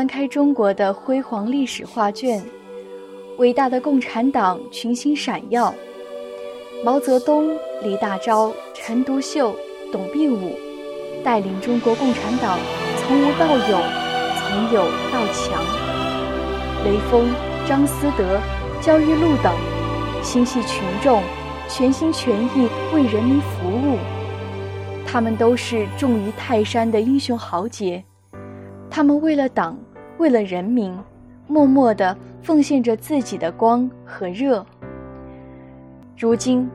翻开中国的辉煌历史画卷，伟大的共产党群星闪耀。毛泽东、李大钊、陈独秀、董必武，带领中国共产党从无到有，从有到强。雷锋、张思德、焦裕禄等，心系群众，全心全意为人民服务。他们都是重于泰山的英雄豪杰，他们为了党，为了人民，默默地奉献着自己的光和热。如今，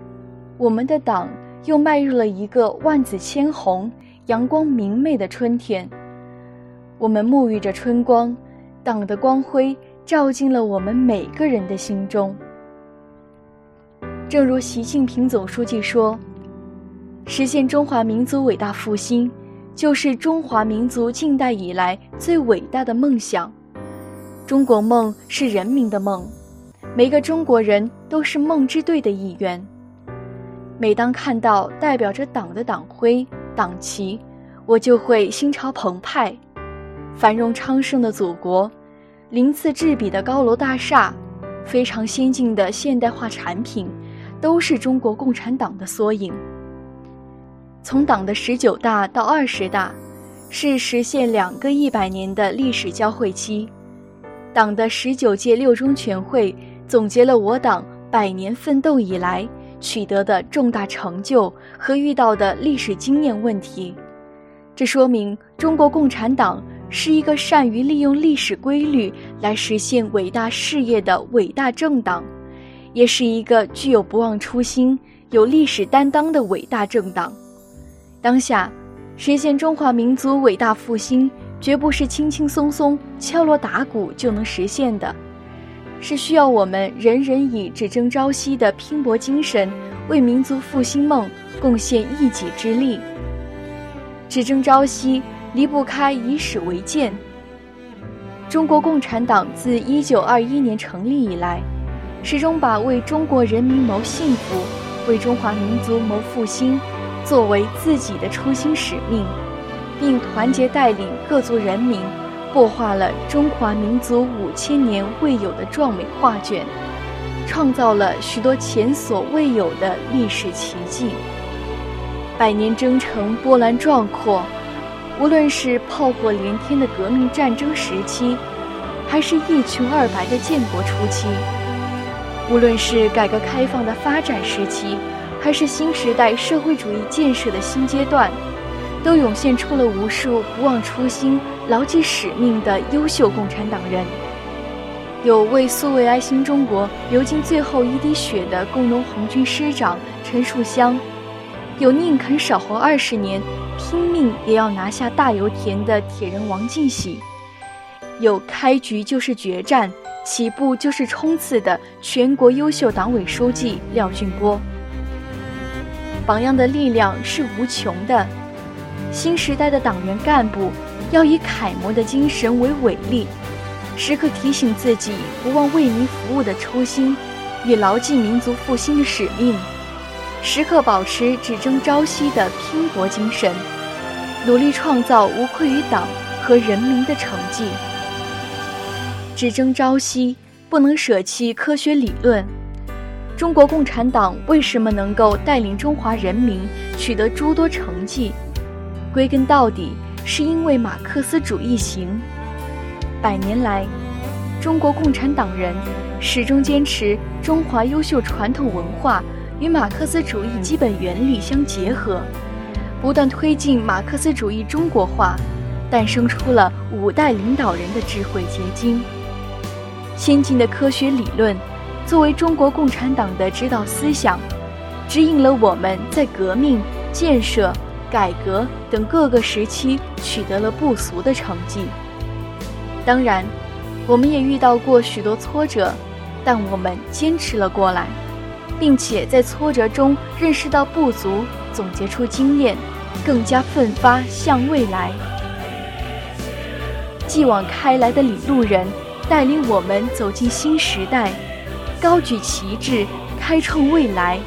我们的党又迈入了一个万紫千红、阳光明媚的春天。我们沐浴着春光，党的光辉照进了我们每个人的心中。正如习近平总书记说：“实现中华民族伟大复兴，就是中华民族近代以来最伟大的梦想。中国梦是人民的梦。”每个中国人都是梦之队的一员。每当看到代表着党的党徽、党旗，我就会心潮澎湃。繁荣昌盛的祖国，鳞次栉比的高楼大厦，非常先进的现代化产品，都是中国共产党的缩影。从党的十九大到二十大，是实现两个一百年的历史交汇期。党的十九届六中全会。总结了我党百年奋斗以来取得的重大成就和遇到的历史经验问题，这说明中国共产党是一个善于利用历史规律来实现伟大事业的伟大政党，也是一个具有不忘初心、有历史担当的伟大政党。当下，实现中华民族伟大复兴，绝不是轻轻松松、敲锣打鼓就能实现的。是需要我们人人以只争朝夕的拼搏精神，为民族复兴梦贡献一己之力。只争朝夕离不开以史为鉴。中国共产党自一九二一年成立以来，始终把为中国人民谋幸福、为中华民族谋复兴作为自己的初心使命，并团结带领各族人民。擘画了中华民族五千年未有的壮美画卷，创造了许多前所未有的历史奇迹。百年征程波澜壮阔，无论是炮火连天的革命战争时期，还是一穷二白的建国初期；无论是改革开放的发展时期，还是新时代社会主义建设的新阶段。都涌现出了无数不忘初心、牢记使命的优秀共产党人，有为素未爱新中国流尽最后一滴血的工农红军师长陈树湘，有宁肯少活二十年、拼命也要拿下大油田的铁人王进喜，有开局就是决战、起步就是冲刺的全国优秀党委书记廖俊波。榜样的力量是无穷的。新时代的党员干部要以楷模的精神为伟力，时刻提醒自己不忘为民服务的初心，与牢记民族复兴的使命，时刻保持只争朝夕的拼搏精神，努力创造无愧于党和人民的成绩。只争朝夕，不能舍弃科学理论。中国共产党为什么能够带领中华人民取得诸多成绩？归根到底，是因为马克思主义行。百年来，中国共产党人始终坚持中华优秀传统文化与马克思主义基本原理相结合，不断推进马克思主义中国化，诞生出了五代领导人的智慧结晶。先进的科学理论，作为中国共产党的指导思想，指引了我们在革命建设。改革等各个时期取得了不俗的成绩。当然，我们也遇到过许多挫折，但我们坚持了过来，并且在挫折中认识到不足，总结出经验，更加奋发向未来。继往开来的领路人，带领我们走进新时代，高举旗帜，开创未来。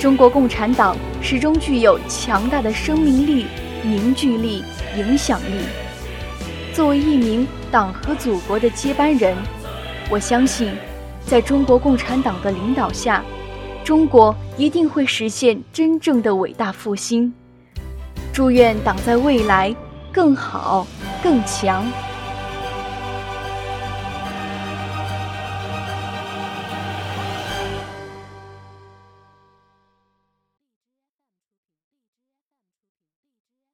中国共产党。始终具有强大的生命力、凝聚力、影响力。作为一名党和祖国的接班人，我相信，在中国共产党的领导下，中国一定会实现真正的伟大复兴。祝愿党在未来更好、更强。